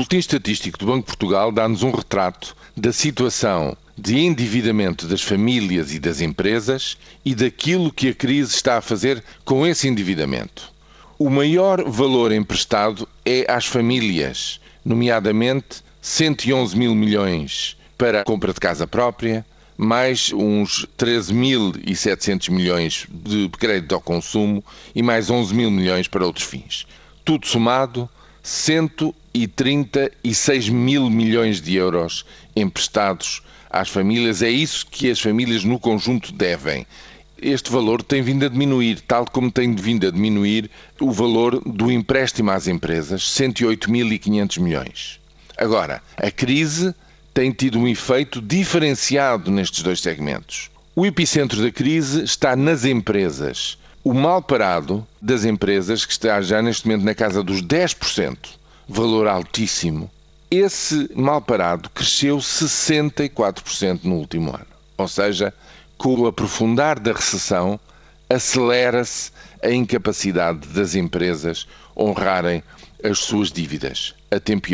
Boletim Estatístico do Banco de Portugal dá-nos um retrato da situação de endividamento das famílias e das empresas e daquilo que a crise está a fazer com esse endividamento. O maior valor emprestado é às famílias, nomeadamente 111 mil milhões para a compra de casa própria, mais uns 13.700 milhões de crédito ao consumo e mais 11 mil milhões para outros fins. Tudo somado, 136 mil milhões de euros emprestados às famílias. É isso que as famílias no conjunto devem este valor tem vindo a diminuir, tal como tem vindo a diminuir o valor do empréstimo às empresas, 108.500 milhões. Agora, a crise tem tido um efeito diferenciado nestes dois segmentos. O epicentro da crise está nas empresas. O mal parado das empresas, que está já neste momento na casa dos 10%, valor altíssimo, esse mal parado cresceu 64% no último ano. Ou seja, com o aprofundar da recessão, acelera-se a incapacidade das empresas honrarem as suas dívidas a tempo.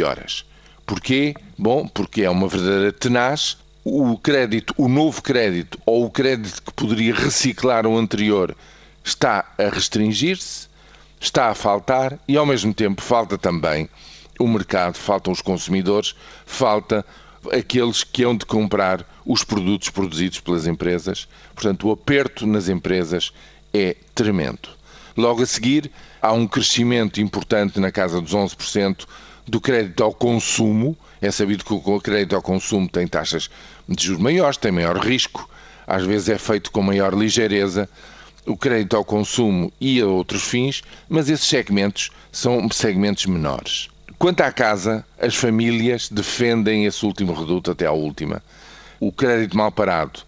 Porquê? Bom, porque é uma verdadeira tenaz. O crédito, o novo crédito ou o crédito que poderia reciclar o anterior está a restringir-se, está a faltar e ao mesmo tempo falta também o mercado, faltam os consumidores, falta aqueles que hão de comprar os produtos produzidos pelas empresas. Portanto, o aperto nas empresas é tremendo. Logo a seguir, há um crescimento importante na casa dos 11% do crédito ao consumo. É sabido que o crédito ao consumo tem taxas de juros maiores, tem maior risco, às vezes é feito com maior ligeireza. O crédito ao consumo e a outros fins, mas esses segmentos são segmentos menores. Quanto à casa, as famílias defendem esse último reduto até à última. O crédito mal parado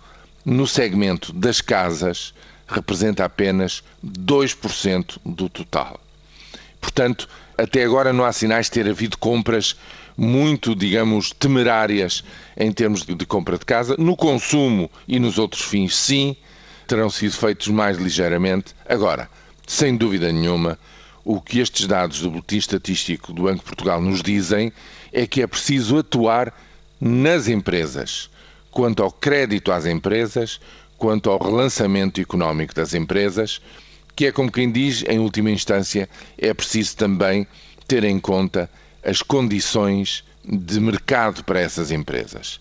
no segmento das casas representa apenas 2% do total. Portanto, até agora não há sinais de ter havido compras muito, digamos, temerárias em termos de compra de casa. No consumo e nos outros fins, sim, terão sido feitos mais ligeiramente. Agora, sem dúvida nenhuma, o que estes dados do Boletim Estatístico do Banco de Portugal nos dizem é que é preciso atuar nas empresas, quanto ao crédito às empresas, quanto ao relançamento económico das empresas, que é como quem diz, em última instância, é preciso também ter em conta as condições de mercado para essas empresas.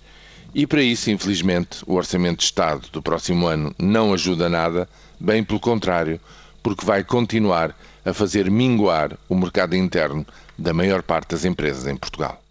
E para isso, infelizmente, o Orçamento de Estado do próximo ano não ajuda nada, bem pelo contrário, porque vai continuar a fazer minguar o mercado interno da maior parte das empresas em Portugal.